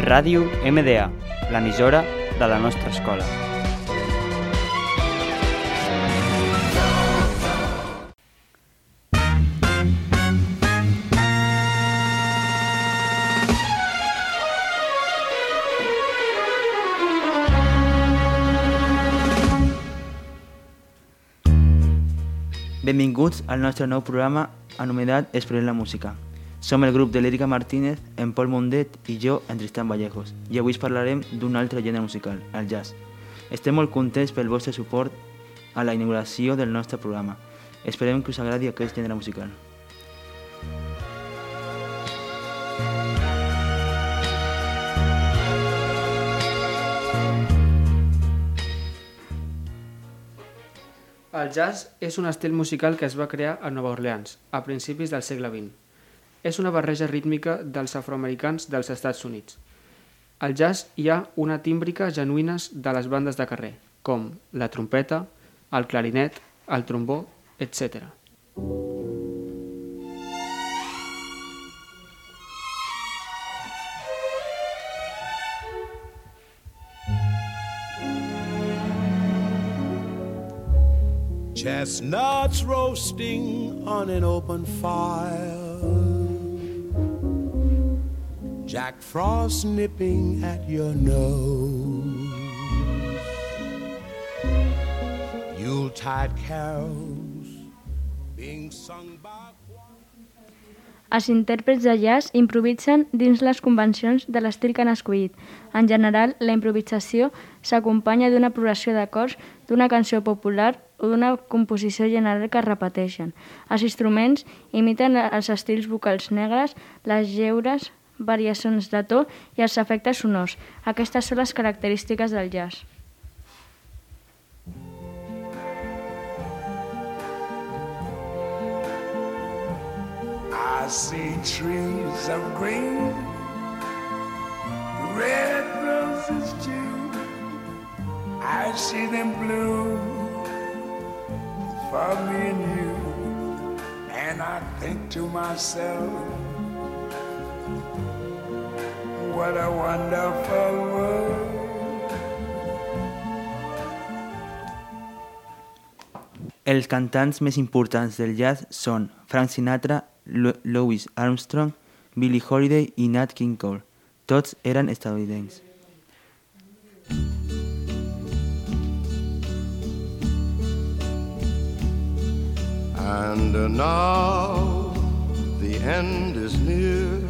Ràdio MDA, l'emissora de la nostra escola. Benvinguts al nostre nou programa anomenat Explorem la música. Som el grup de l'Èrica Martínez, en Pol Mundet i jo, en Tristan Vallejos, i avui parlarem d'un altre gènere musical, el jazz. Estem molt contents pel vostre suport a la inauguració del nostre programa. Esperem que us agradi aquest gènere musical. El jazz és un estil musical que es va crear a Nova Orleans, a principis del segle XX. És una barreja rítmica dels afroamericans dels Estats Units. Al jazz hi ha una tímbrica genuïnes de les bandes de carrer, com la trompeta, el clarinet, el trombó, etc. Chestnuts roasting on an open fire. Jack Frost nipping at your nose. Yuletide carols being sung by Els intèrprets de jazz improvisen dins les convencions de l'estil que han escollit. En general, la improvisació s'acompanya d'una progressió d'acords, d'una cançó popular o d'una composició general que es repeteixen. Els instruments imiten els estils vocals negres, les lleures, variacions de to i els efectes sonors. Aquestes són les característiques del jazz. I see trees of green, red roses too. I see them bloom for me and you. And I think to myself, what a wonderful world. Els cantants més importants del jazz són Frank Sinatra, Louis Armstrong, Billie Holiday i Nat King Cole. Tots eren estadounidencs. And now the end is near,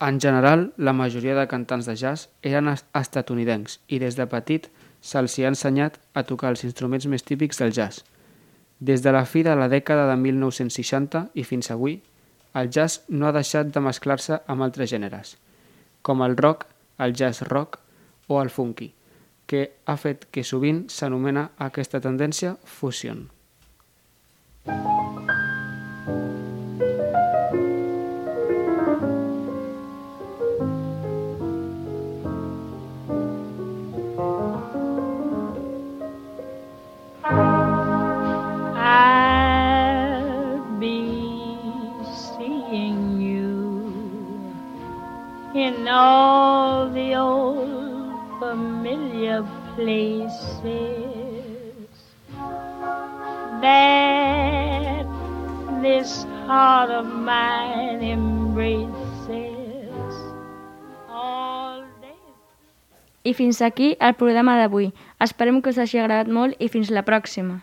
En general, la majoria de cantants de jazz eren est- estatunidencs i des de petit se'ls hi ha ensenyat a tocar els instruments més típics del jazz. Des de la fi de la dècada de 1960 i fins avui, el jazz no ha deixat de mesclar-se amb altres gèneres, com el rock, el jazz rock o el funky, que ha fet que sovint s'anomena aquesta tendència fusion. I'll all the old familiar places that this heart of mine embraces all day. I fins aquí el programa d'avui. Esperem que us hagi agradat molt i fins la pròxima.